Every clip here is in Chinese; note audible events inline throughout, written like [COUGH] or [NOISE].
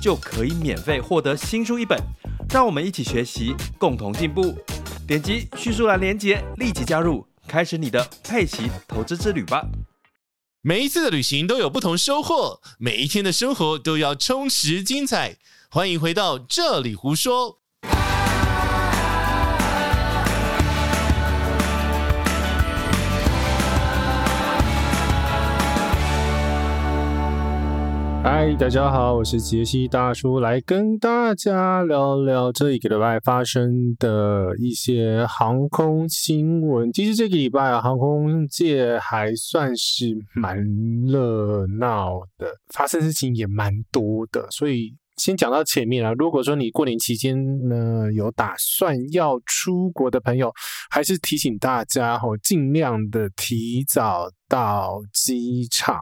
就可以免费获得新书一本。让我们一起学习，共同进步。点击叙述栏链接，立即加入，开始你的佩奇投资之旅吧。每一次的旅行都有不同收获，每一天的生活都要充实精彩。欢迎回到这里胡说。嗨，大家好，我是杰西大叔，来跟大家聊聊这一个礼拜发生的一些航空新闻。其实这个礼拜啊，航空界还算是蛮热闹的，发生事情也蛮多的。所以先讲到前面啊，如果说你过年期间呢有打算要出国的朋友，还是提醒大家哦，尽量的提早到机场。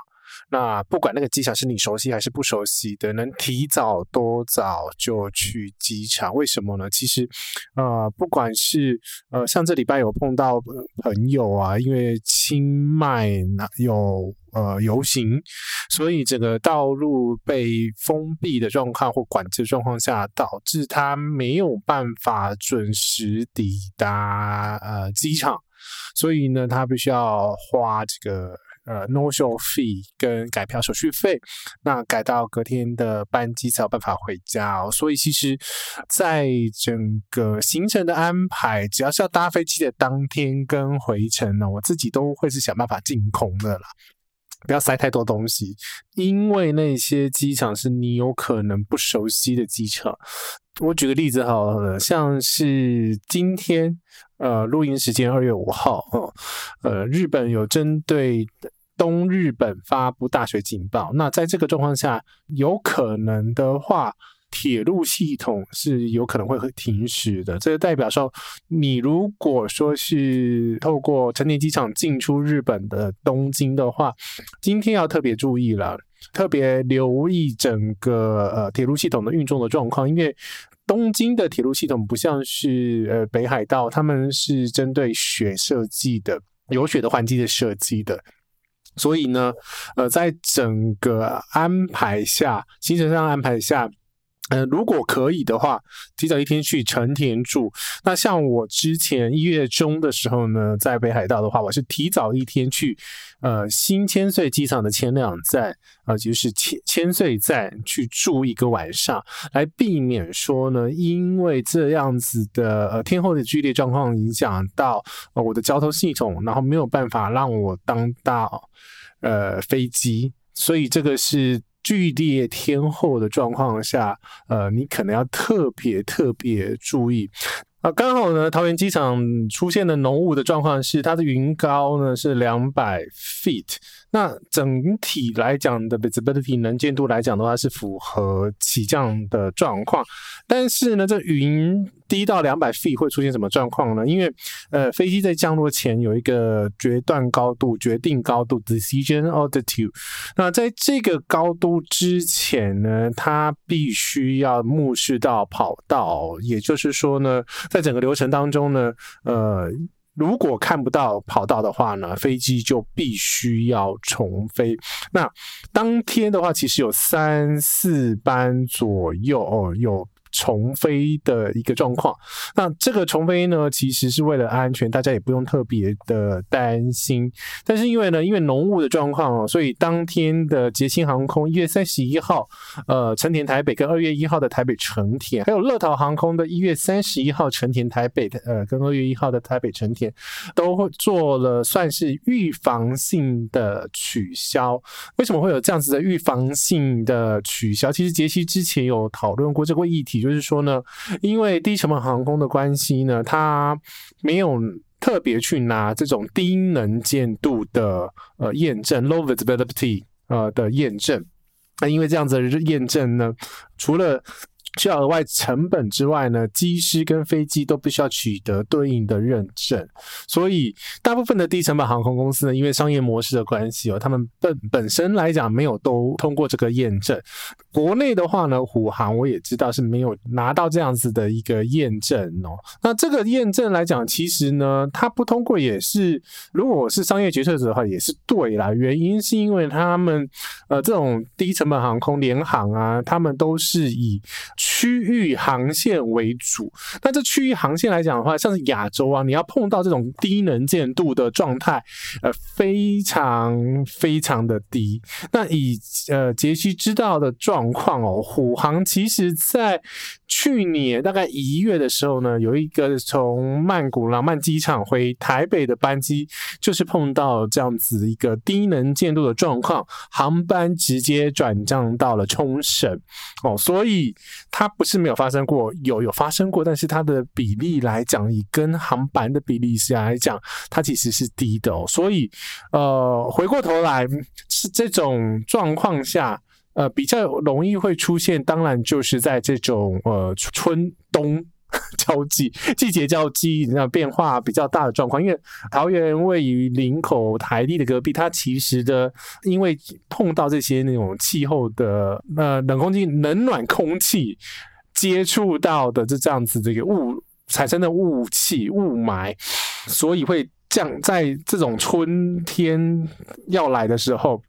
那不管那个机场是你熟悉还是不熟悉的，能提早多早就去机场？为什么呢？其实，呃，不管是呃，像这礼拜有碰到朋友啊，因为清迈有呃游行，所以整个道路被封闭的状况或管制状况下，导致他没有办法准时抵达呃机场，所以呢，他必须要花这个。呃，no-show fee 跟改票手续费，那改到隔天的班机才有办法回家哦。所以其实，在整个行程的安排，只要是要搭飞机的当天跟回程呢，我自己都会是想办法净空的啦，不要塞太多东西，因为那些机场是你有可能不熟悉的机场。我举个例子好，像是今天呃录音时间二月五号，呃，日本有针对。东日本发布大水警报，那在这个状况下，有可能的话，铁路系统是有可能会会停驶的。这个代表说，你如果说是透过成田机场进出日本的东京的话，今天要特别注意了，特别留意整个呃铁路系统的运作的状况，因为东京的铁路系统不像是呃北海道，他们是针对雪设计的，有雪的环境的设计的。所以呢，呃，在整个安排下，行程上安排下，呃，如果可以的话，提早一天去成田住。那像我之前一月中的时候呢，在北海道的话，我是提早一天去，呃，新千岁机场的前两站，呃，就是千千岁站去住一个晚上，来避免说呢，因为这样子的呃天候的剧烈状况影响到呃我的交通系统，然后没有办法让我当到。呃，飞机，所以这个是剧烈天候的状况下，呃，你可能要特别特别注意。啊，刚好呢，桃园机场出现的浓雾的状况是，它的云高呢是两百 feet。那整体来讲的 visibility 能见度来讲的话，是符合起降的状况。但是呢，这云低到两百 feet 会出现什么状况呢？因为呃，飞机在降落前有一个决断高度、决定高度 （decision altitude）。那在这个高度之前呢，它必须要目视到跑道，也就是说呢。在整个流程当中呢，呃，如果看不到跑道的话呢，飞机就必须要重飞。那当天的话，其实有三四班左右哦，有。重飞的一个状况，那这个重飞呢，其实是为了安全，大家也不用特别的担心。但是因为呢，因为浓雾的状况哦，所以当天的捷星航空一月三十一号，呃，成田台北跟二月一号的台北成田，还有乐桃航空的一月三十一号成田台北，呃，跟二月一号的台北成田，都会做了算是预防性的取消。为什么会有这样子的预防性的取消？其实杰西之前有讨论过这个议题。就是说呢，因为低成本航空的关系呢，它没有特别去拿这种低能见度的呃验证 （low visibility） 呃的验证。那因为这样子的验证呢，除了需要额外成本之外呢，机师跟飞机都必须要取得对应的认证。所以大部分的低成本航空公司呢，因为商业模式的关系哦，他们本本身来讲没有都通过这个验证。国内的话呢，虎航我也知道是没有拿到这样子的一个验证哦。那这个验证来讲，其实呢，它不通过也是，如果是商业决策者的话，也是对啦。原因是因为他们呃这种低成本航空联航啊，他们都是以区域航线为主。那这区域航线来讲的话，像是亚洲啊，你要碰到这种低能见度的状态，呃，非常非常的低。那以呃杰西知道的状况哦，虎航其实在去年大概一月的时候呢，有一个从曼谷廊曼机场回台北的班机，就是碰到这样子一个低能见度的状况，航班直接转降到了冲绳哦，所以它不是没有发生过，有有发生过，但是它的比例来讲，以跟航班的比例下来讲，它其实是低的哦，所以呃，回过头来是这种状况下。呃，比较容易会出现，当然就是在这种呃春冬 [LAUGHS] 交际、季节交际那变化比较大的状况。因为桃园位于林口台地的隔壁，它其实的因为碰到这些那种气候的呃冷空气、冷暖空气接触到的这这样子这个雾产生的雾气雾霾，所以会降在这种春天要来的时候。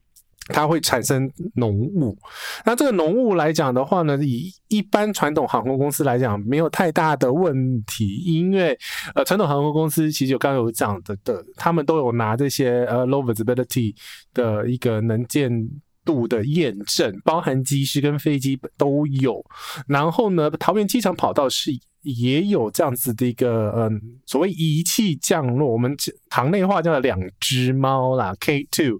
它会产生浓雾，那这个浓雾来讲的话呢，以一般传统航空公司来讲，没有太大的问题，因为呃，传统航空公司其实有刚有讲的的，他们都有拿这些呃 low visibility 的一个能见度的验证，包含机师跟飞机都有，然后呢，桃园机场跑道是。也有这样子的一个嗯，所谓仪器降落，我们行内话叫两只猫啦，K two。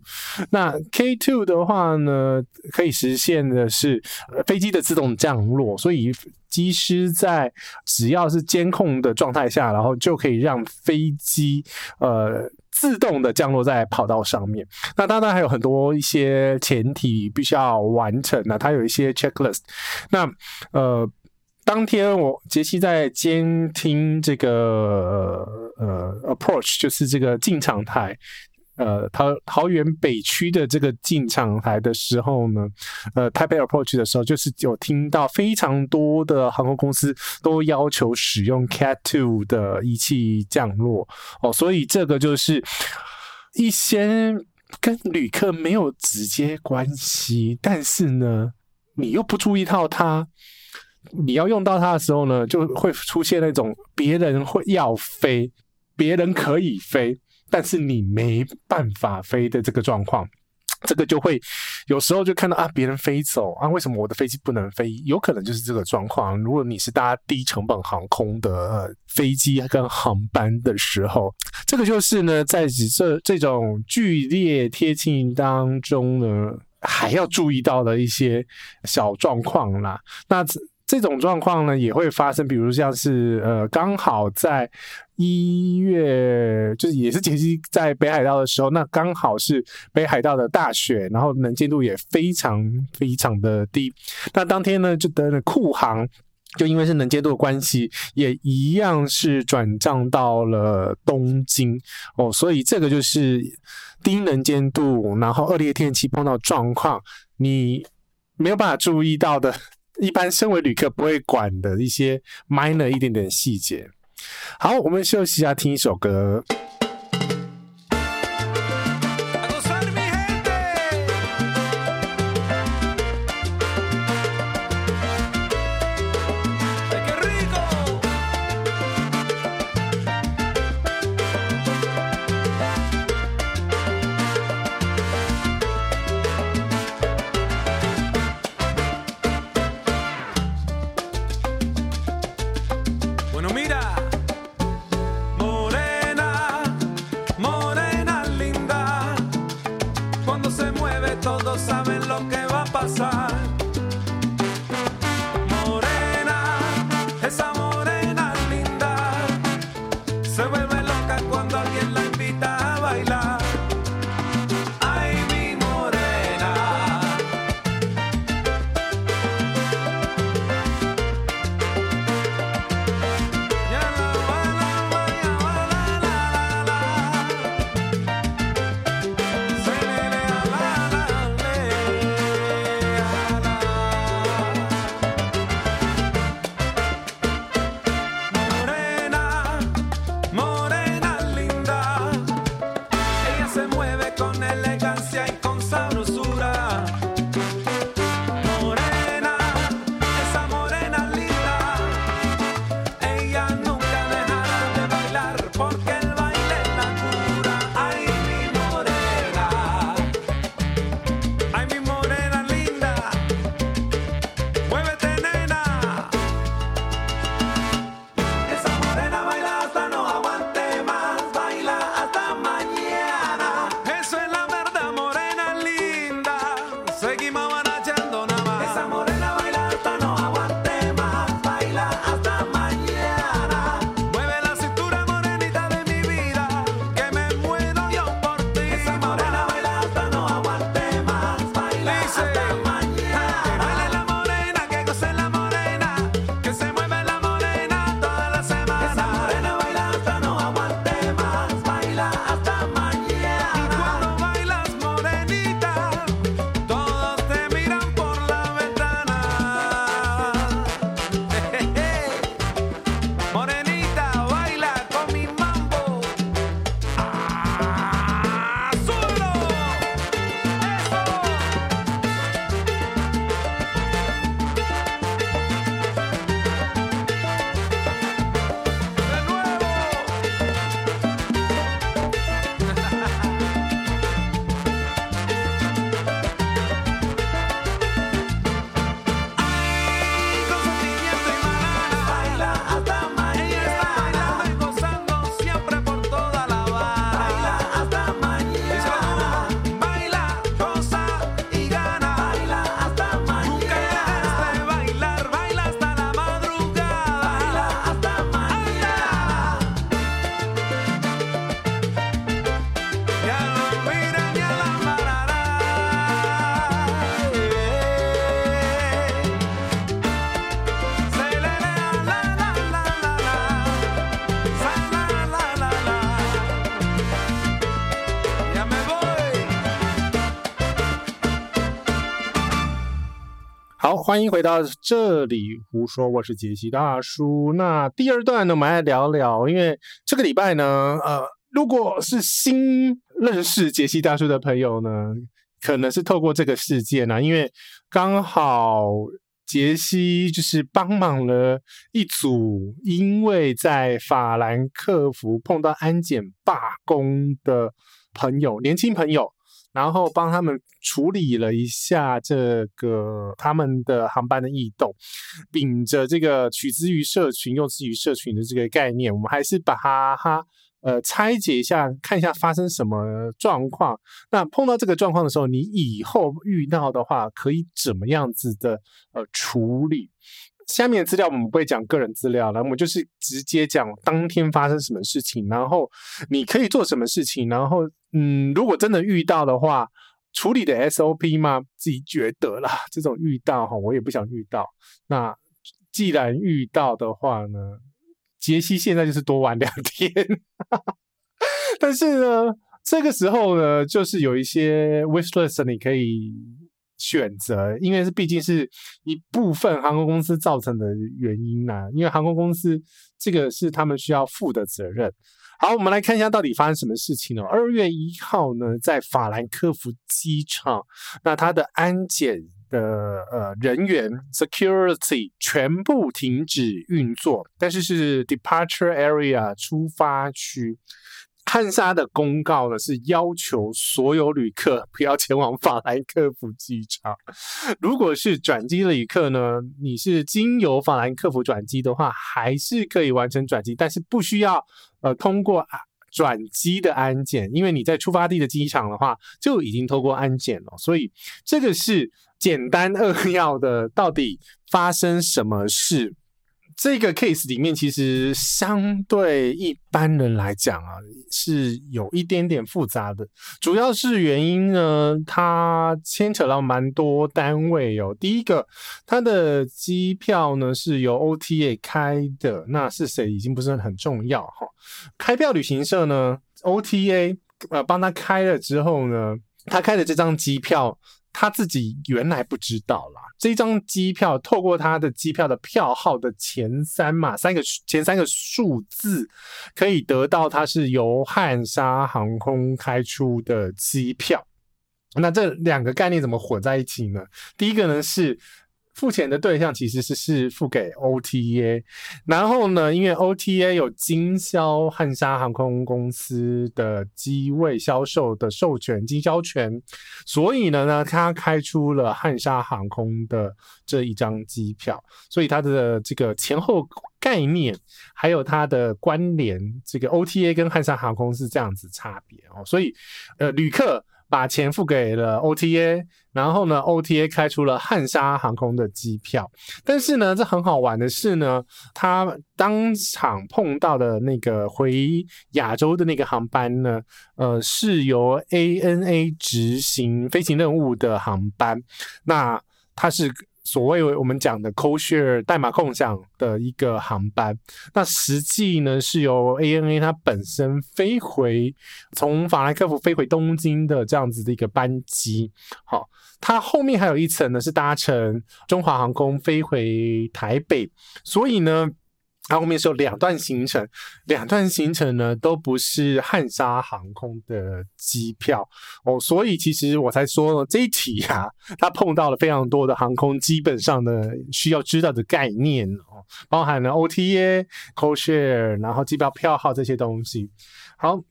那 K two 的话呢，可以实现的是飞机的自动降落，所以机师在只要是监控的状态下，然后就可以让飞机呃自动的降落在跑道上面。那当然还有很多一些前提必须要完成的，它有一些 checklist。那呃。当天我杰西在监听这个呃 approach，就是这个进场台，呃桃桃园北区的这个进场台的时候呢，呃台北 approach 的时候，就是有听到非常多的航空公司都要求使用 Cat Two 的仪器降落哦，所以这个就是一些跟旅客没有直接关系，但是呢，你又不注意到它。你要用到它的时候呢，就会出现那种别人会要飞，别人可以飞，但是你没办法飞的这个状况。这个就会有时候就看到啊，别人飞走啊，为什么我的飞机不能飞？有可能就是这个状况。如果你是搭低成本航空的，飞机跟航班的时候，这个就是呢，在这这种剧烈贴近当中呢，还要注意到的一些小状况啦。那这种状况呢也会发生，比如像是呃，刚好在一月，就是也是杰西在北海道的时候，那刚好是北海道的大雪，然后能见度也非常非常的低。那当天呢，就等了酷航，就因为是能见度的关系，也一样是转账到了东京哦。所以这个就是低能见度，然后恶劣天气碰到状况，你没有办法注意到的。一般身为旅客不会管的一些 minor 一点点细节。好，我们休息一下，听一首歌。欢迎回到这里胡说，我是杰西大叔。那第二段呢，我们来聊聊，因为这个礼拜呢，呃，如果是新认识杰西大叔的朋友呢，可能是透过这个事件呢、啊，因为刚好。杰西就是帮忙了一组，因为在法兰克福碰到安检罢工的朋友，年轻朋友，然后帮他们处理了一下这个他们的航班的异动，秉着这个取之于社群，用之于社群的这个概念，我们还是把它哈。呃，拆解一下，看一下发生什么状况。那碰到这个状况的时候，你以后遇到的话，可以怎么样子的呃处理？下面的资料我们不会讲个人资料了，我们就是直接讲当天发生什么事情，然后你可以做什么事情，然后嗯，如果真的遇到的话，处理的 SOP 吗？自己觉得啦，这种遇到哈，我也不想遇到。那既然遇到的话呢？杰西现在就是多玩两天，[LAUGHS] 但是呢，这个时候呢，就是有一些 wishlist 你可以选择，因为是毕竟是一部分航空公司造成的原因呐、啊，因为航空公司这个是他们需要负的责任。好，我们来看一下到底发生什么事情呢？二月一号呢，在法兰克福机场，那它的安检。的呃人员 security 全部停止运作，但是是 departure area 出发区。汉莎的公告呢是要求所有旅客不要前往法兰克福机场。[LAUGHS] 如果是转机的旅客呢，你是经由法兰克福转机的话，还是可以完成转机，但是不需要呃通过转机的安检，因为你在出发地的机场的话就已经透过安检了，所以这个是。简单扼要的，到底发生什么事？这个 case 里面其实相对一般人来讲啊，是有一点点复杂的。主要是原因呢，它牵扯到蛮多单位哦。第一个，它的机票呢是由 OTA 开的，那是谁已经不是很重要哈。开票旅行社呢，OTA 呃帮他开了之后呢，他开的这张机票。他自己原来不知道啦，这张机票透过他的机票的票号的前三嘛，三个前三个数字，可以得到它是由汉莎航空开出的机票。那这两个概念怎么混在一起呢？第一个呢是。付钱的对象其实是是付给 OTA，然后呢，因为 OTA 有经销汉莎航空公司的机位销售的授权经销权，所以呢呢，他开出了汉莎航空的这一张机票，所以它的这个前后概念还有它的关联，这个 OTA 跟汉莎航空是这样子差别哦，所以呃，旅客。把钱付给了 OTA，然后呢，OTA 开出了汉莎航空的机票。但是呢，这很好玩的是呢，他当场碰到的那个回亚洲的那个航班呢，呃，是由 ANA 执行飞行任务的航班。那它是。所谓我们讲的 codeshare 代码共享的一个航班，那实际呢是由 ANA 它本身飞回从法兰克福飞回东京的这样子的一个班机。好，它后面还有一层呢是搭乘中华航空飞回台北，所以呢。它后面是有两段行程，[LAUGHS] 两段行程呢都不是汉莎航空的机票哦，所以其实我才说这一题啊，[LAUGHS] 它碰到了非常多的航空基本上的需要知道的概念哦，包含了 OTA、codeshare，然后机票票号这些东西。好。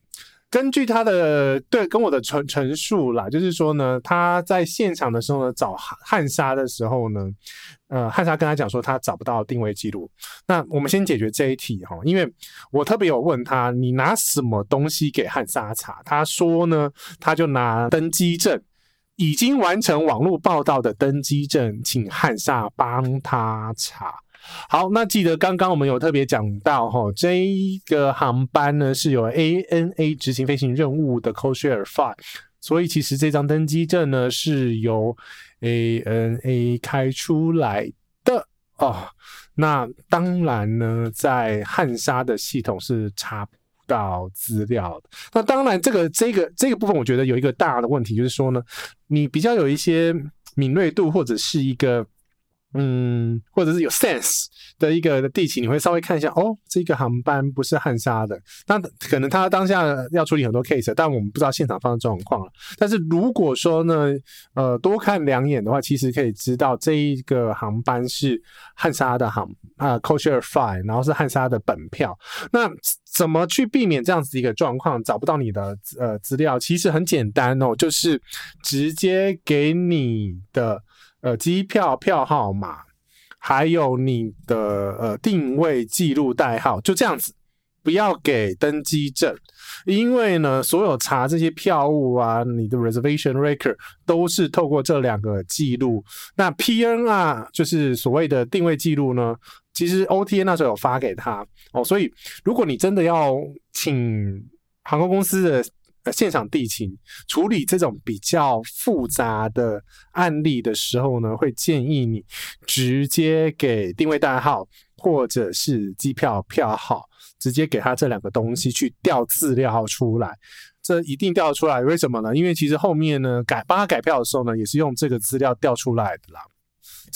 根据他的对跟我的陈陈述啦，就是说呢，他在现场的时候呢，找汉汉莎的时候呢，呃，汉莎跟他讲说他找不到定位记录。那我们先解决这一题哈，因为我特别有问他，你拿什么东西给汉莎查？他说呢，他就拿登机证，已经完成网络报到的登机证，请汉莎帮他查。好，那记得刚刚我们有特别讲到哈，这一个航班呢是由 ANA 执行飞行任务的 codeshare flight，所以其实这张登机证呢是由 ANA 开出来的哦。那当然呢，在汉莎的系统是查不到资料的。那当然，这个这个这个部分，我觉得有一个大的问题，就是说呢，你比较有一些敏锐度或者是一个。嗯，或者是有 sense 的一个地勤，你会稍微看一下，哦，这个航班不是汉莎的，那可能他当下要处理很多 case，但我们不知道现场发生状况了。但是如果说呢，呃，多看两眼的话，其实可以知道这一个航班是汉莎的航啊 c o a c h e r Flight，然后是汉莎的本票。那怎么去避免这样子一个状况？找不到你的呃资料，其实很简单哦，就是直接给你的。呃，机票票号码，还有你的呃定位记录代号，就这样子，不要给登机证，因为呢，所有查这些票务啊，你的 reservation record 都是透过这两个记录。那 PNR 就是所谓的定位记录呢，其实 OTA 那时候有发给他哦，所以如果你真的要请航空公司的。现场地勤处理这种比较复杂的案例的时候呢，会建议你直接给定位代号或者是机票票号，直接给他这两个东西去调资料出来。这一定调出来，为什么呢？因为其实后面呢，改帮他改票的时候呢，也是用这个资料调出来的啦。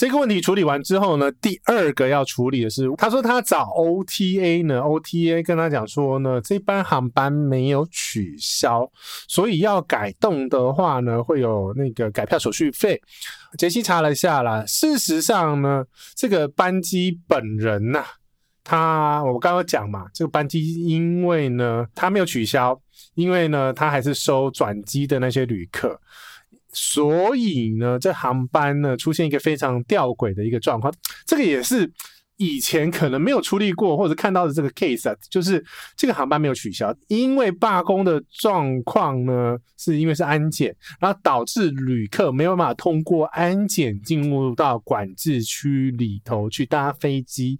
这个问题处理完之后呢，第二个要处理的是，他说他找 OTA 呢，OTA 跟他讲说呢，这班航班没有取消，所以要改动的话呢，会有那个改票手续费。杰西查了一下啦，事实上呢，这个班机本人呐、啊，他我刚刚讲嘛，这个班机因为呢，他没有取消，因为呢，他还是收转机的那些旅客。所以呢，这航班呢出现一个非常吊诡的一个状况，这个也是以前可能没有处理过或者看到的这个 case 啊，就是这个航班没有取消，因为罢工的状况呢，是因为是安检，然后导致旅客没有办法通过安检进入到管制区里头去搭飞机，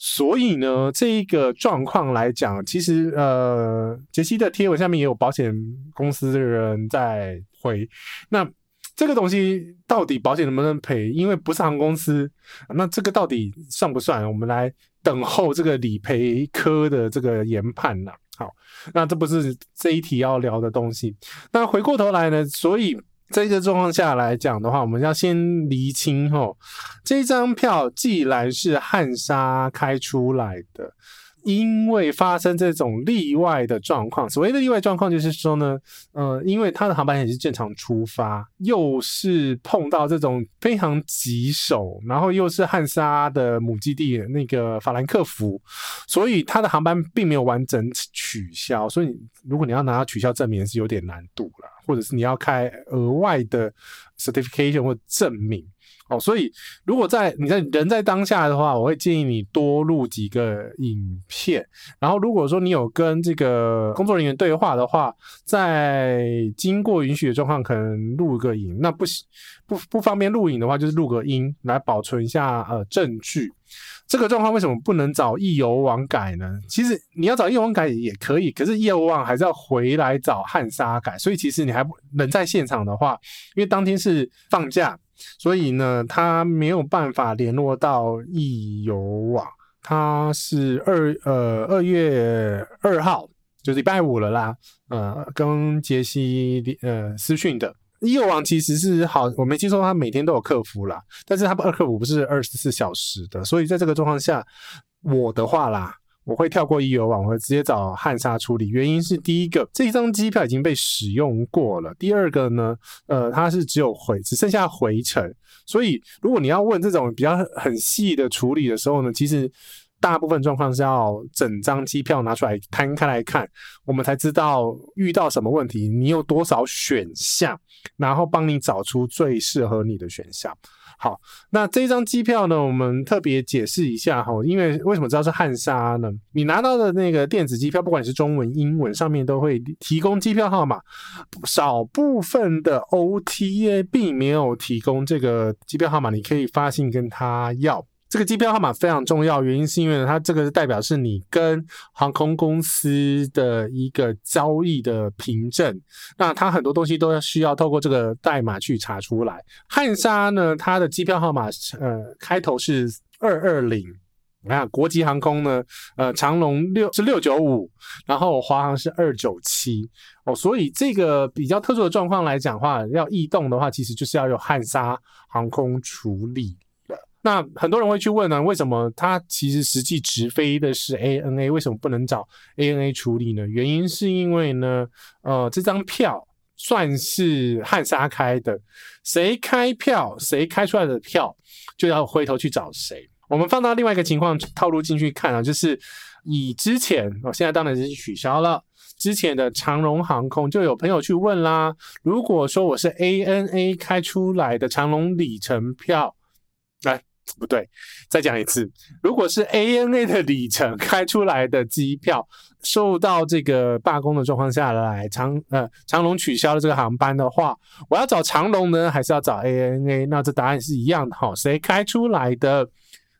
所以呢，这一个状况来讲，其实呃，杰西的贴文下面也有保险公司的人在。回，那这个东西到底保险能不能赔？因为不是航空公司，那这个到底算不算？我们来等候这个理赔科的这个研判呢？好，那这不是这一题要聊的东西。那回过头来呢，所以这个状况下来讲的话，我们要先厘清吼，这张票既然是汉莎开出来的。因为发生这种例外的状况，所谓的例外状况就是说呢，呃，因为他的航班也是正常出发，又是碰到这种非常棘手，然后又是汉莎的母基地那个法兰克福，所以他的航班并没有完整取消，所以如果你要拿到取消证明是有点难度了，或者是你要开额外的 certification 或证明。哦，所以如果在你在人在当下的话，我会建议你多录几个影片。然后如果说你有跟这个工作人员对话的话，在经过允许的状况，可能录个影。那不行不不方便录影的话，就是录个音来保存一下呃证据。这个状况为什么不能找易游网改呢？其实你要找易游网改也可以，可是易游网还是要回来找汉莎改。所以其实你还不能在现场的话，因为当天是放假。所以呢，他没有办法联络到易游网。他是二呃二月二号，就是礼拜五了啦。呃，跟杰西呃私讯的易游网其实是好，我没记错，他每天都有客服啦，但是他二客服不是二十四小时的。所以在这个状况下，我的话啦。我会跳过易游网，我会直接找汉莎处理。原因是第一个，这张机票已经被使用过了；第二个呢，呃，它是只有回，只剩下回程。所以，如果你要问这种比较很细的处理的时候呢，其实大部分状况是要整张机票拿出来摊开来看，我们才知道遇到什么问题，你有多少选项，然后帮你找出最适合你的选项。好，那这张机票呢，我们特别解释一下哈，因为为什么知道是汉莎呢？你拿到的那个电子机票，不管是中文、英文，上面都会提供机票号码。少部分的 OTA 并没有提供这个机票号码，你可以发信跟他要。这个机票号码非常重要，原因是因为它这个代表是你跟航空公司的一个交易的凭证，那它很多东西都要需要透过这个代码去查出来。汉莎呢，它的机票号码呃开头是二二零，你看国籍航空呢，呃长荣六是六九五，然后华航是二九七哦，所以这个比较特殊的状况来讲的话，要异动的话，其实就是要由汉莎航空处理。那很多人会去问呢，为什么它其实实际直飞的是 ANA，为什么不能找 ANA 处理呢？原因是因为呢，呃，这张票算是汉莎开的，谁开票，谁开出来的票，就要回头去找谁。我们放到另外一个情况套路进去看啊，就是以之前，哦，现在当然是取消了。之前的长荣航空就有朋友去问啦，如果说我是 ANA 开出来的长荣里程票，不对，再讲一次。如果是 ANA 的里程开出来的机票，受到这个罢工的状况下来，长呃长龙取消了这个航班的话，我要找长龙呢，还是要找 ANA？那这答案是一样的哈，谁开出来的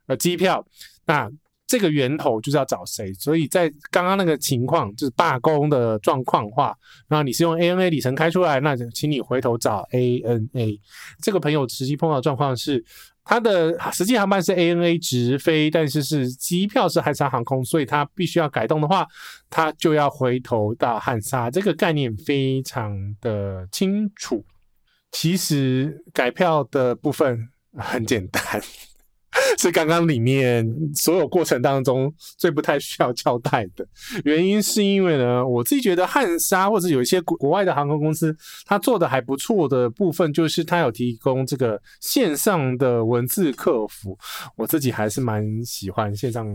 呃机票，那这个源头就是要找谁。所以在刚刚那个情况，就是罢工的状况话，那你是用 ANA 里程开出来，那就请你回头找 ANA。这个朋友实际碰到的状况是。它的实际航班是 ANA 直飞，但是是机票是汉莎航空，所以它必须要改动的话，它就要回头到汉莎。这个概念非常的清楚。其实改票的部分很简单。[LAUGHS] 是刚刚里面所有过程当中最不太需要交代的原因，是因为呢，我自己觉得汉莎或者有一些国外的航空公司，它做的还不错的部分，就是它有提供这个线上的文字客服。我自己还是蛮喜欢线上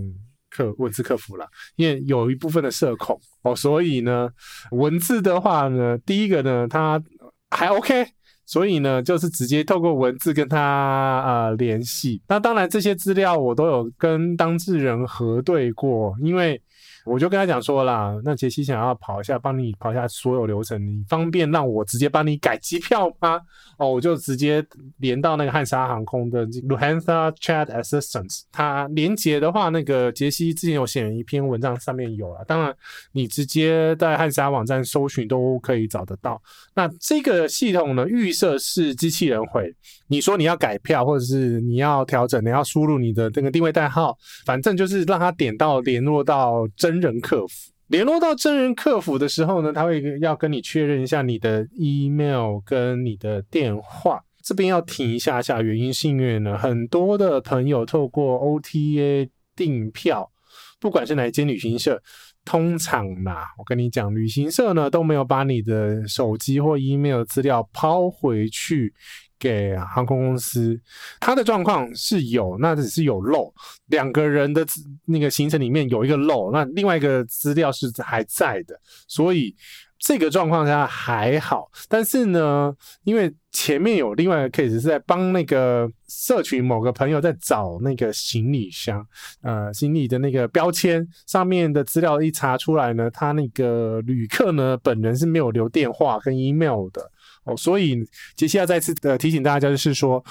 客文字客服啦，因为有一部分的社恐哦，所以呢，文字的话呢，第一个呢，它还 OK。所以呢，就是直接透过文字跟他呃联系。那当然，这些资料我都有跟当事人核对过，因为。我就跟他讲说啦，那杰西想要跑一下，帮你跑一下所有流程，你方便让我直接帮你改机票吗？哦，我就直接连到那个汉莎航空的 Lufthansa Chat Assistance，它连接的话，那个杰西之前有写一篇文章，上面有了。当然，你直接在汉莎网站搜寻都可以找得到。那这个系统呢，预设是机器人回，你说你要改票，或者是你要调整，你要输入你的那个定位代号，反正就是让他点到联络到真。真人客服联络到真人客服的时候呢，他会要跟你确认一下你的 email 跟你的电话。这边要停一下下，原因是因为呢，很多的朋友透过 OTA 订票，不管是哪一间旅行社，通常啦，我跟你讲，旅行社呢都没有把你的手机或 email 资料抛回去。给航空公司，他的状况是有，那只是有漏，两个人的那个行程里面有一个漏，那另外一个资料是还在的，所以这个状况下还好。但是呢，因为前面有另外一个 case 是在帮那个社群某个朋友在找那个行李箱，呃，行李的那个标签上面的资料一查出来呢，他那个旅客呢本人是没有留电话跟 email 的。哦，所以杰西要再次的提醒大家，就是说，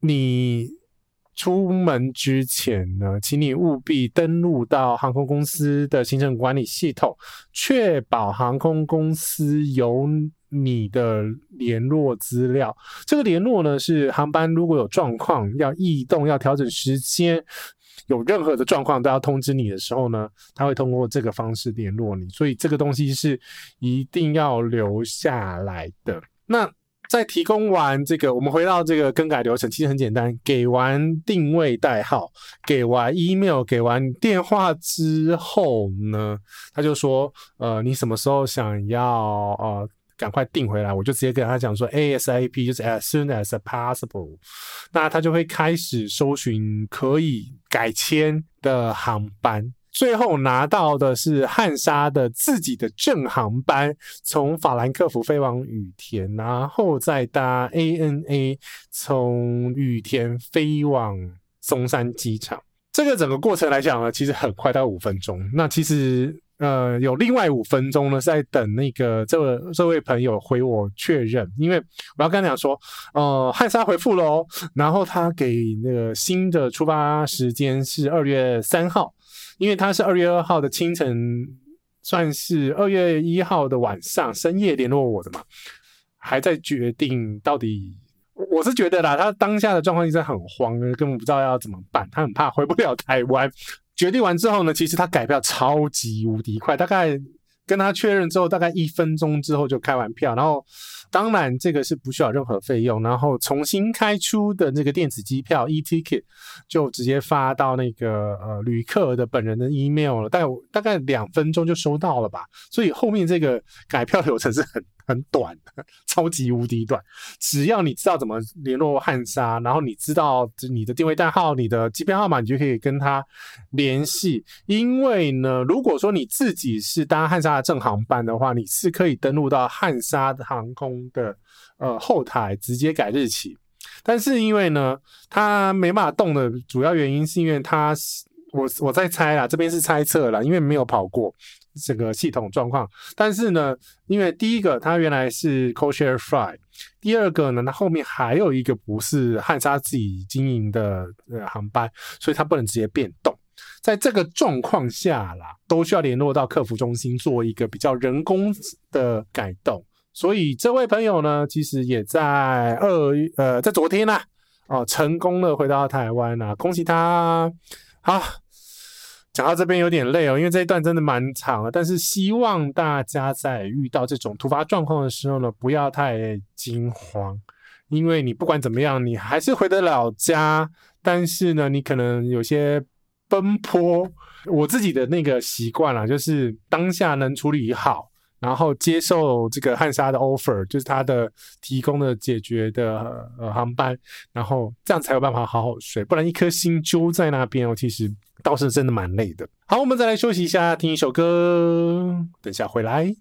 你出门之前呢，请你务必登录到航空公司的行程管理系统，确保航空公司有你的联络资料。这个联络呢，是航班如果有状况要异动、要调整时间，有任何的状况都要通知你的时候呢，他会通过这个方式联络你。所以这个东西是一定要留下来的。那在提供完这个，我们回到这个更改流程，其实很简单。给完定位代号，给完 email，给完电话之后呢，他就说，呃，你什么时候想要呃赶快订回来？我就直接跟他讲说，[LAUGHS] ASAP，就是 as soon as possible。那他就会开始搜寻可以改签的航班。最后拿到的是汉莎的自己的正航班，从法兰克福飞往羽田，然后再搭 ANA 从羽田飞往松山机场。这个整个过程来讲呢，其实很快，到五分钟。那其实呃，有另外五分钟呢，在等那个这位这位朋友回我确认，因为我要跟他讲说，呃，汉莎回复了哦，然后他给那个新的出发时间是二月三号。因为他是二月二号的清晨，算是二月一号的晚上深夜联络我的嘛，还在决定到底。我是觉得啦，他当下的状况一直很慌，根本不知道要怎么办，他很怕回不了台湾。决定完之后呢，其实他改票超级无敌快，大概跟他确认之后，大概一分钟之后就开完票，然后当然这个是不需要任何费用，然后重新开出的那个电子机票 e-ticket 就直接发到那个呃旅客的本人的 email 了，大概大概两分钟就收到了吧，所以后面这个改票流程是很。很短的，超级无敌短。只要你知道怎么联络汉莎，然后你知道你的定位代号、你的机票号码，你就可以跟他联系。因为呢，如果说你自己是搭汉莎的正航班的话，你是可以登录到汉莎的航空的呃后台直接改日期。但是因为呢，它没办法动的主要原因是因为它，我我在猜啦，这边是猜测啦，因为没有跑过。这个系统状况，但是呢，因为第一个它原来是 Codeshare Fly，第二个呢，它后面还有一个不是汉莎自己经营的呃航班，所以它不能直接变动。在这个状况下啦，都需要联络到客服中心做一个比较人工的改动。所以这位朋友呢，其实也在二月呃在昨天呢，哦成功的回到台湾啦，恭喜他好。讲到这边有点累哦，因为这一段真的蛮长了。但是希望大家在遇到这种突发状况的时候呢，不要太惊慌，因为你不管怎么样，你还是回得了家。但是呢，你可能有些奔波。我自己的那个习惯啦，就是当下能处理好，然后接受这个汉莎的 offer，就是他的提供的解决的呃航班，然后这样才有办法好好睡，不然一颗心揪在那边哦，其实。倒是真的蛮累的。好，我们再来休息一下，听一首歌，等下回来。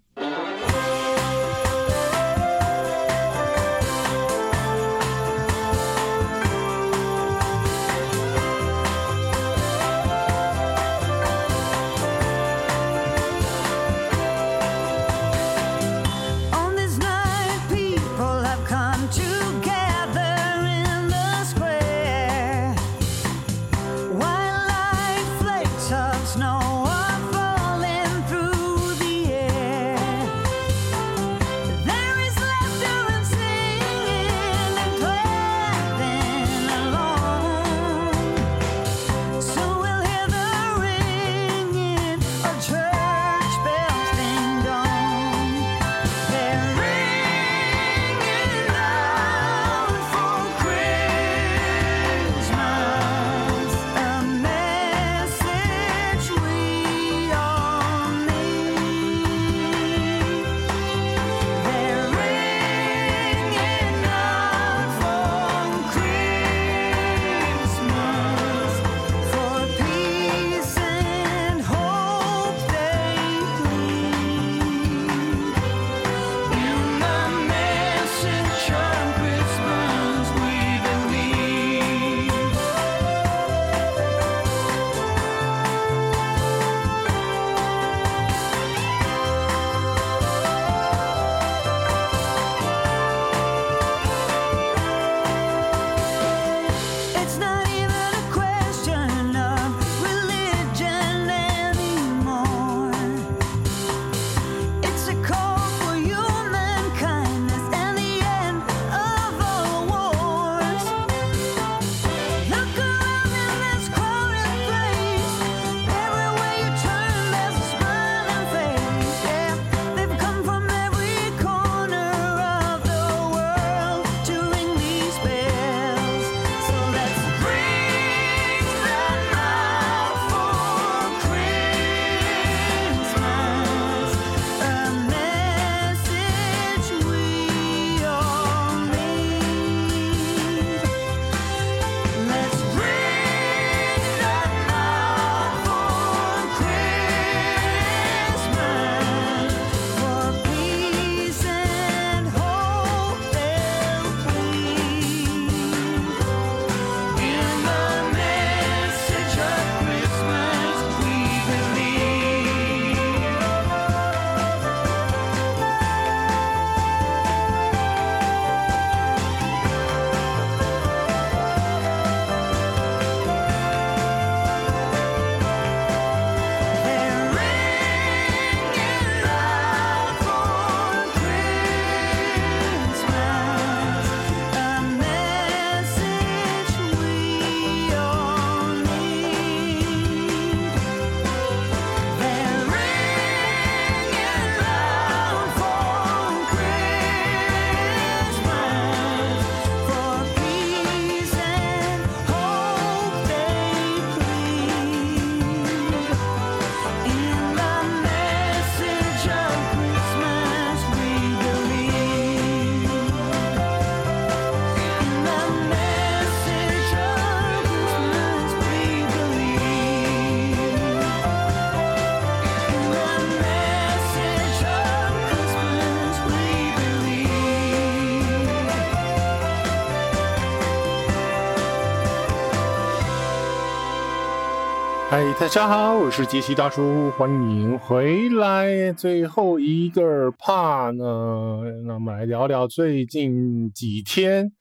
大家好，我是杰西大叔，欢迎回来。最后一个 part 呢，那我们来聊聊最近几天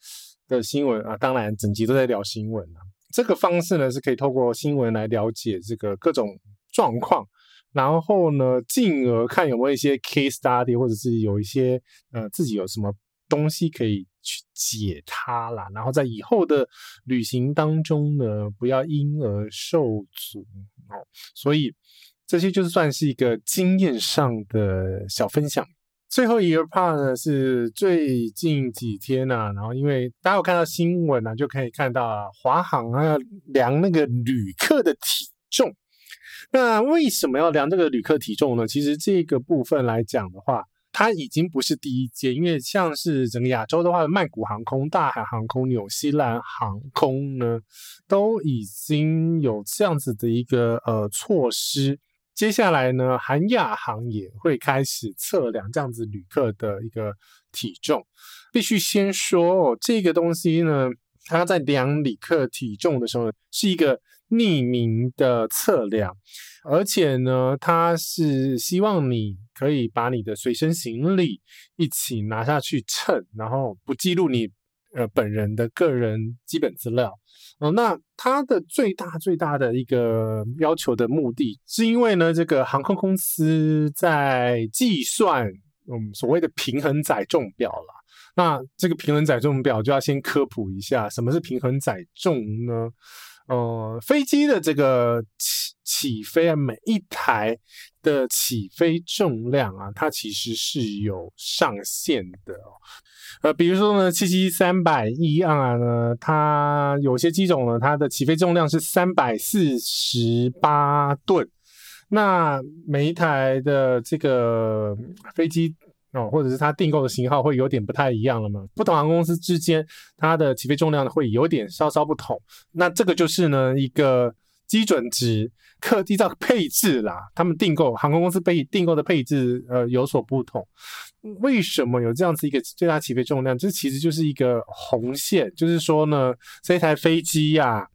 的新闻啊。当然，整集都在聊新闻啊。这个方式呢，是可以透过新闻来了解这个各种状况，然后呢，进而看有没有一些 case study，或者是有一些呃自己有什么东西可以。去解它啦，然后在以后的旅行当中呢，不要因而受阻哦。所以这些就算是一个经验上的小分享。最后一个 part 呢，是最近几天啊，然后因为大家有看到新闻啊，就可以看到啊，华航要量那个旅客的体重。那为什么要量这个旅客体重呢？其实这个部分来讲的话。它已经不是第一届，因为像是整个亚洲的话，曼谷航空、大韩航空、纽西兰航空呢，都已经有这样子的一个呃措施。接下来呢，韩亚航也会开始测量这样子旅客的一个体重。必须先说哦，这个东西呢，它在量旅客体重的时候，是一个匿名的测量，而且呢，它是希望你。可以把你的随身行李一起拿下去称，然后不记录你呃本人的个人基本资料。哦，那它的最大最大的一个要求的目的，是因为呢，这个航空公司在计算嗯所谓的平衡载重表啦。那这个平衡载重表就要先科普一下，什么是平衡载重呢？呃，飞机的这个起起飞啊，每一台的起飞重量啊，它其实是有上限的哦。呃，比如说呢，七七三百一啊呢，它有些机种呢，它的起飞重量是三百四十八吨。那每一台的这个飞机。哦，或者是它订购的型号会有点不太一样了嘛？不同航空公司之间，它的起飞重量会有点稍稍不同。那这个就是呢一个基准值，客机照配置啦，他们订购航空公司被订购的配置呃有所不同。为什么有这样子一个最大起飞重量？这其实就是一个红线，就是说呢，这台飞机呀、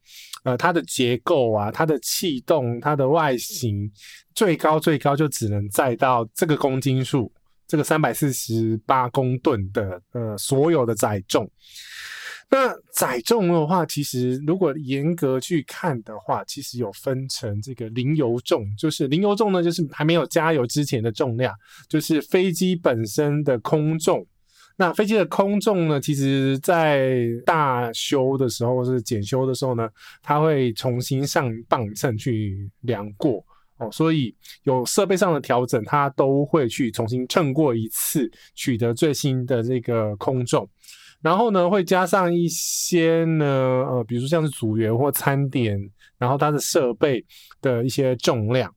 呃，它的结构啊，它的气动，它的外形，最高最高就只能载到这个公斤数。这个三百四十八公吨的呃所有的载重，那载重的话，其实如果严格去看的话，其实有分成这个零油重，就是零油重呢，就是还没有加油之前的重量，就是飞机本身的空重。那飞机的空重呢，其实在大修的时候或是检修的时候呢，它会重新上磅秤去量过。哦，所以有设备上的调整，它都会去重新称过一次，取得最新的这个空重，然后呢，会加上一些呢，呃，比如说像是组员或餐点，然后它的设备的一些重量，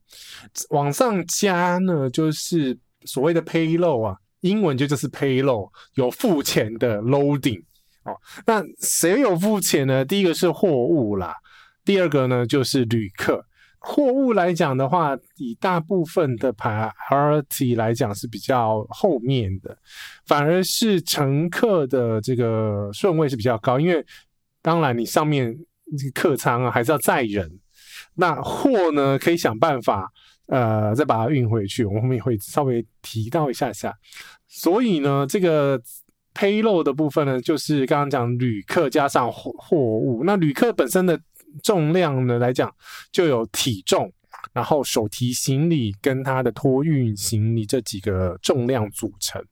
往上加呢，就是所谓的 payload 啊，英文就就是 payload，有付钱的 loading 哦。那谁有付钱呢？第一个是货物啦，第二个呢就是旅客。货物来讲的话，以大部分的 priority 来讲是比较后面的，反而是乘客的这个顺位是比较高，因为当然你上面客舱啊还是要载人，那货呢可以想办法呃再把它运回去，我们后面会稍微提到一下下。所以呢，这个 payload 的部分呢，就是刚刚讲旅客加上货货物，那旅客本身的。重量呢来讲，就有体重，然后手提行李跟它的托运行李这几个重量组成。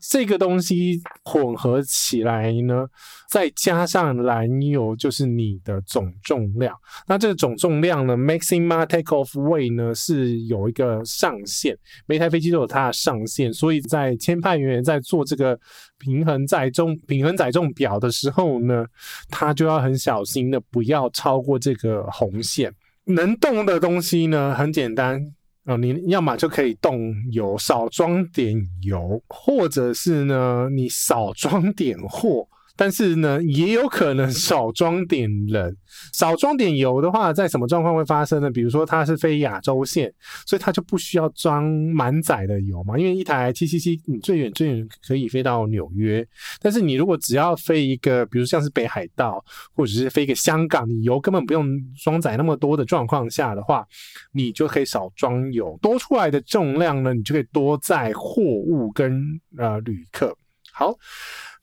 这个东西混合起来呢，再加上燃油，就是你的总重量。那这个总重量呢，maximum takeoff weight 呢是有一个上限，每台飞机都有它的上限。所以在签派员在做这个平衡载重、平衡载重表的时候呢，他就要很小心的不要超过这个红线。能动的东西呢，很简单。啊、哦，你要么就可以动油，少装点油，或者是呢，你少装点货，但是呢，也有可能少装点人，少装点油的话，在什么状况会发生呢？比如说它是飞亚洲线，所以它就不需要装满载的油嘛，因为一台七七七，你最远最远可以飞到纽约，但是你如果只要飞一个，比如像是北海道，或者是飞一个香港，你油根本不用装载那么多的状况下的话，你就可以少装油，多出来的重量呢，你就可以多载货物跟呃旅客。好，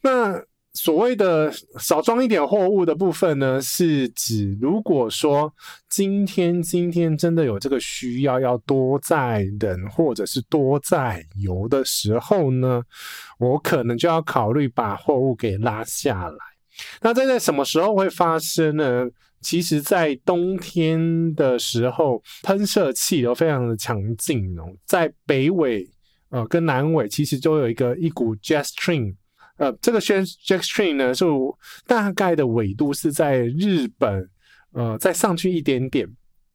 那。所谓的少装一点货物的部分呢，是指如果说今天今天真的有这个需要要多载人或者是多载油的时候呢，我可能就要考虑把货物给拉下来。那这在什么时候会发生呢？其实，在冬天的时候，喷射气流非常的强劲哦，在北纬呃跟南纬其实都有一个一股 jet stream。呃，这个 jet stream 呢，就大概的纬度是在日本，呃，再上去一点点，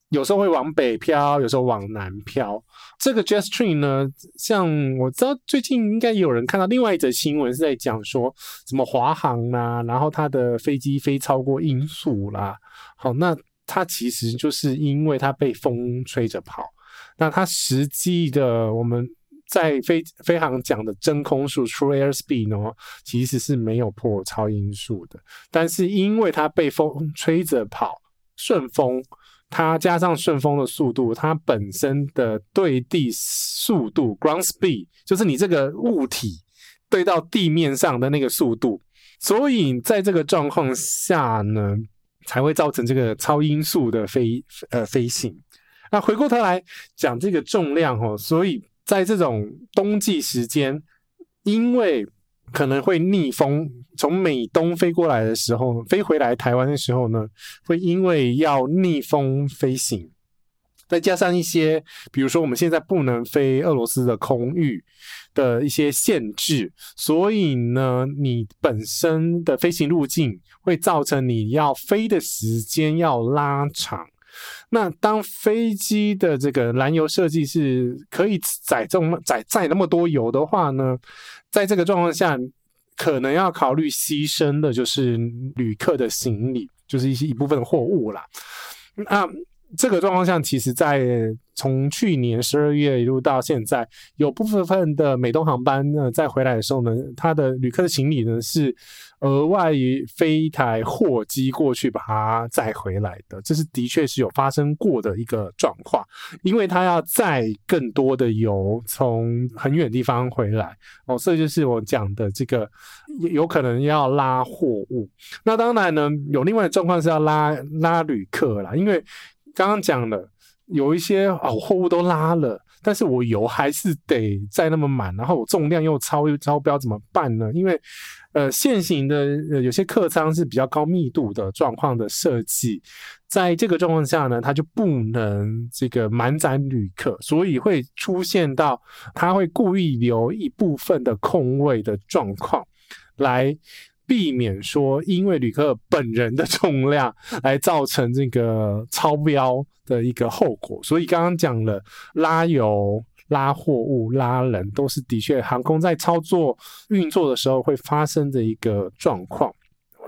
有时候会往北飘，有时候往南飘。这个 jet stream 呢，像我知道最近应该有人看到另外一则新闻是在讲说什么华航啦，然后它的飞机飞超过音速啦。好，那它其实就是因为它被风吹着跑，那它实际的我们。在飞飞航讲的真空速 （true airspeed） 呢，其实是没有破超音速的。但是因为它被风吹着跑，顺风，它加上顺风的速度，它本身的对地速度 （ground speed） 就是你这个物体对到地面上的那个速度，所以在这个状况下呢，才会造成这个超音速的飞呃飞行。那回过头来讲这个重量哦，所以。在这种冬季时间，因为可能会逆风从美东飞过来的时候，飞回来台湾的时候呢，会因为要逆风飞行，再加上一些，比如说我们现在不能飞俄罗斯的空域的一些限制，所以呢，你本身的飞行路径会造成你要飞的时间要拉长。那当飞机的这个燃油设计是可以载这么载载那么多油的话呢，在这个状况下，可能要考虑牺牲的就是旅客的行李，就是一些一部分货物啦。那这个状况下，其实，在从去年十二月一路到现在，有部分的美东航班呢，在回来的时候呢，它的旅客的行李呢是额外于飞一台货机过去把它载回来的，这是的确是有发生过的一个状况，因为它要载更多的油从很远地方回来哦，所以就是我讲的这个有可能要拉货物。那当然呢，有另外的状况是要拉拉旅客啦，因为。刚刚讲了，有一些哦，货物都拉了，但是我油还是得再那么满，然后我重量又超又超标，怎么办呢？因为呃，现行的有些客舱是比较高密度的状况的设计，在这个状况下呢，它就不能这个满载旅客，所以会出现到它会故意留一部分的空位的状况来。避免说因为旅客本人的重量来造成这个超标的一个后果，所以刚刚讲了拉油、拉货物、拉人，都是的确航空在操作运作的时候会发生的一个状况。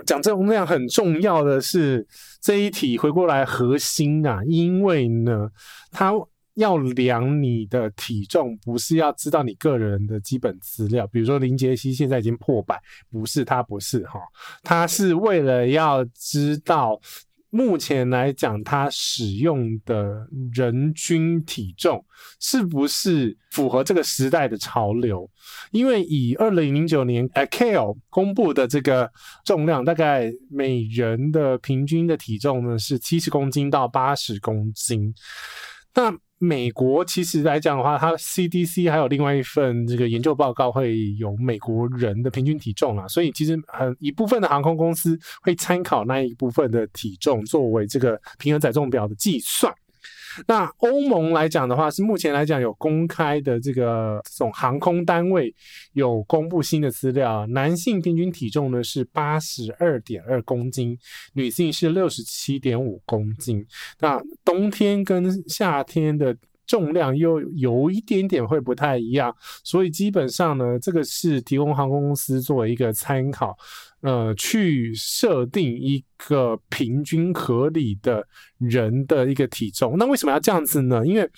讲重量很重要的是这一题回过来核心啊，因为呢，它。要量你的体重，不是要知道你个人的基本资料，比如说林杰西现在已经破百，不是他不是哈，他是为了要知道目前来讲他使用的人均体重是不是符合这个时代的潮流，因为以二零零九年 ICAO 公布的这个重量，大概每人的平均的体重呢是七十公斤到八十公斤，那。美国其实来讲的话，它 CDC 还有另外一份这个研究报告会有美国人的平均体重啊，所以其实很一部分的航空公司会参考那一部分的体重作为这个平衡载重表的计算。那欧盟来讲的话，是目前来讲有公开的这个这种航空单位有公布新的资料，男性平均体重呢是八十二点二公斤，女性是六十七点五公斤。那冬天跟夏天的重量又有一点点会不太一样，所以基本上呢，这个是提供航空公司作为一个参考。呃，去设定一个平均合理的人的一个体重。那为什么要这样子呢？因为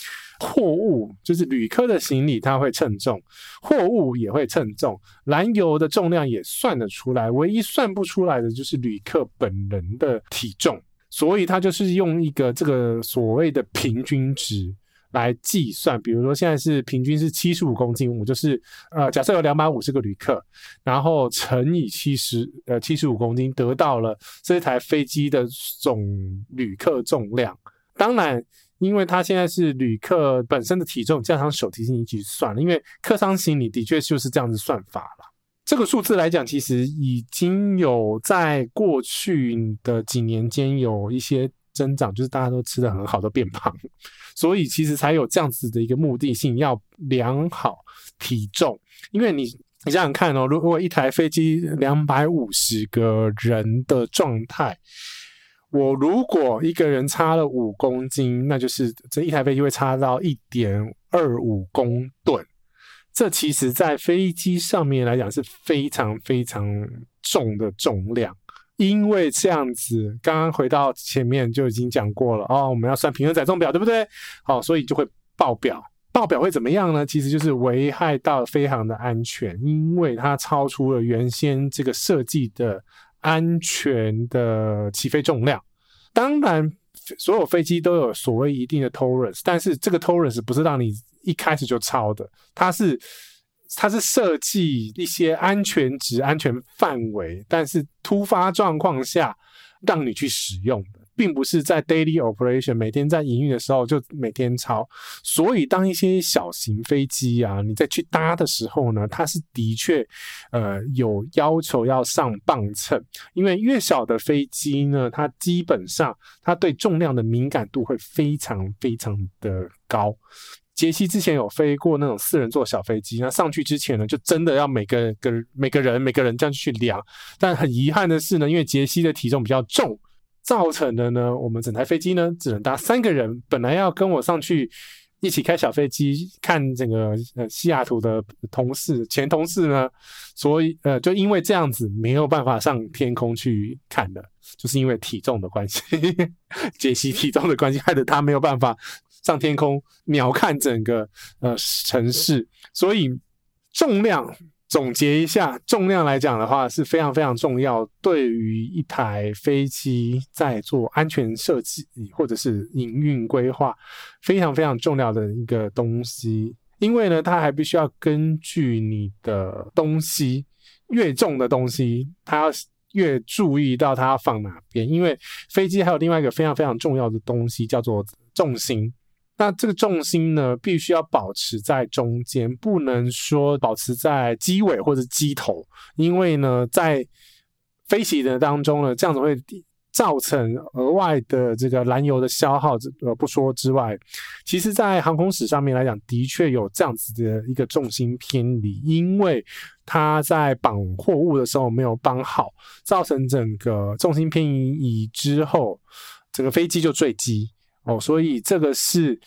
货物就是旅客的行李，它会称重，货物也会称重，燃油的重量也算得出来。唯一算不出来的就是旅客本人的体重，所以它就是用一个这个所谓的平均值。来计算，比如说现在是平均是七十五公斤，我就是呃，假设有两百五十个旅客，然后乘以七十呃七十五公斤，得到了这台飞机的总旅客重量。当然，因为它现在是旅客本身的体重加上手提行李一起算了，因为客舱行李的确就是这样子算法了。这个数字来讲，其实已经有在过去的几年间有一些。增长就是大家都吃得很好，都变胖，所以其实才有这样子的一个目的性，要量好体重。因为你你想想看哦，如果一台飞机两百五十个人的状态，我如果一个人差了五公斤，那就是这一台飞机会差到一点二五公吨。这其实在飞机上面来讲是非常非常重的重量。因为这样子，刚刚回到前面就已经讲过了哦，我们要算平衡载重表，对不对？好，所以就会爆表，爆表会怎么样呢？其实就是危害到飞航的安全，因为它超出了原先这个设计的安全的起飞重量。当然，所有飞机都有所谓一定的 tolerance，但是这个 tolerance 不是让你一开始就超的，它是。它是设计一些安全值、安全范围，但是突发状况下让你去使用的，并不是在 daily operation 每天在营运的时候就每天超。所以，当一些小型飞机啊，你在去搭的时候呢，它是的确呃有要求要上磅秤，因为越小的飞机呢，它基本上它对重量的敏感度会非常非常的高。杰西之前有飞过那种四人座小飞机，那上去之前呢，就真的要每个个每个人每个人这样去量。但很遗憾的是呢，因为杰西的体重比较重，造成的呢，我们整台飞机呢只能搭三个人。本来要跟我上去一起开小飞机看整个呃西雅图的同事前同事呢，所以呃就因为这样子没有办法上天空去看的，就是因为体重的关系，[LAUGHS] 杰西体重的关系，害得他没有办法。上天空鸟瞰整个呃城市，所以重量总结一下，重量来讲的话是非常非常重要，对于一台飞机在做安全设计或者是营运规划非常非常重要的一个东西。因为呢，它还必须要根据你的东西越重的东西，它要越注意到它要放哪边。因为飞机还有另外一个非常非常重要的东西叫做重心。那这个重心呢，必须要保持在中间，不能说保持在机尾或者机头，因为呢，在飞行的当中呢，这样子会造成额外的这个燃油的消耗。呃，不说之外，其实，在航空史上面来讲，的确有这样子的一个重心偏离，因为它在绑货物的时候没有绑好，造成整个重心偏移之后，整个飞机就坠机。哦，所以这个是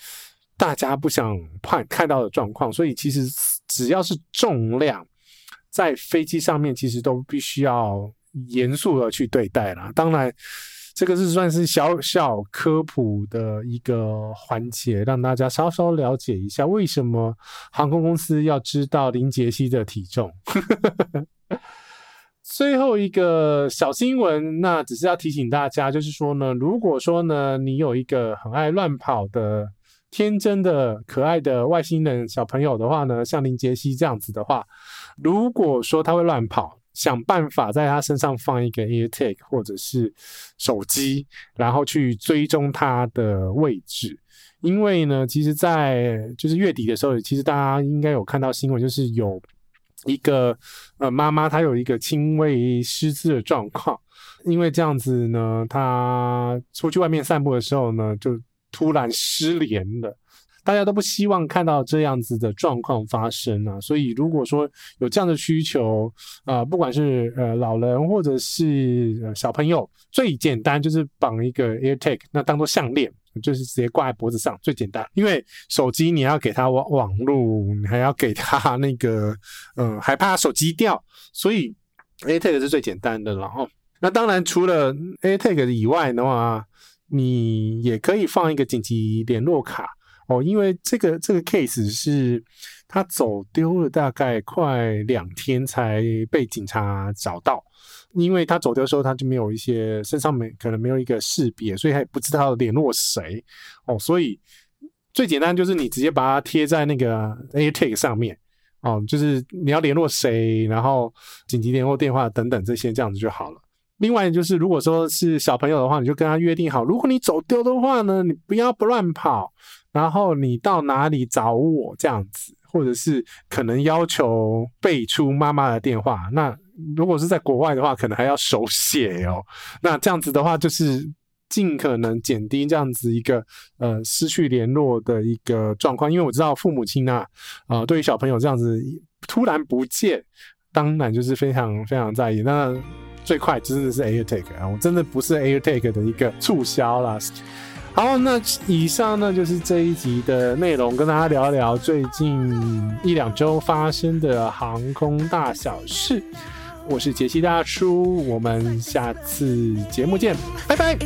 大家不想看看到的状况。所以其实只要是重量在飞机上面，其实都必须要严肃的去对待啦。当然，这个是算是小小科普的一个环节，让大家稍稍了解一下为什么航空公司要知道林杰西的体重。[LAUGHS] 最后一个小新闻，那只是要提醒大家，就是说呢，如果说呢，你有一个很爱乱跑的天真的可爱的外星人小朋友的话呢，像林杰西这样子的话，如果说他会乱跑，想办法在他身上放一个 AirTag 或者是手机，然后去追踪他的位置，因为呢，其实，在就是月底的时候，其实大家应该有看到新闻，就是有。一个呃妈妈，她有一个轻微失智的状况，因为这样子呢，她出去外面散步的时候呢，就突然失联了。大家都不希望看到这样子的状况发生啊，所以如果说有这样的需求啊、不管是呃老人或者是呃小朋友，最简单就是绑一个 AirTag，那当做项链。就是直接挂在脖子上最简单，因为手机你要给它网网络，你还要给它那个，嗯、呃，还怕手机掉，所以 AirTag 是最简单的了哦。那当然，除了 AirTag 以外的话，你也可以放一个紧急联络卡哦，因为这个这个 case 是他走丢了，大概快两天才被警察找到。因为他走丢的时候，他就没有一些身上没可能没有一个识别，所以他也不知道联络谁哦。所以最简单就是你直接把它贴在那个 AirTag 上面哦，就是你要联络谁，然后紧急联络电话等等这些，这样子就好了。另外就是，如果说是小朋友的话，你就跟他约定好，如果你走丢的话呢，你不要不乱跑，然后你到哪里找我这样子，或者是可能要求背出妈妈的电话。那如果是在国外的话，可能还要手写哦。那这样子的话，就是尽可能减低这样子一个呃失去联络的一个状况。因为我知道父母亲啊，啊、呃，对于小朋友这样子突然不见，当然就是非常非常在意。那最快真的是 AirTag 啊！我真的不是 AirTag 的一个促销啦。好，那以上呢就是这一集的内容，跟大家聊一聊最近一两周发生的航空大小事。我是杰西大叔，我们下次节目见，拜拜。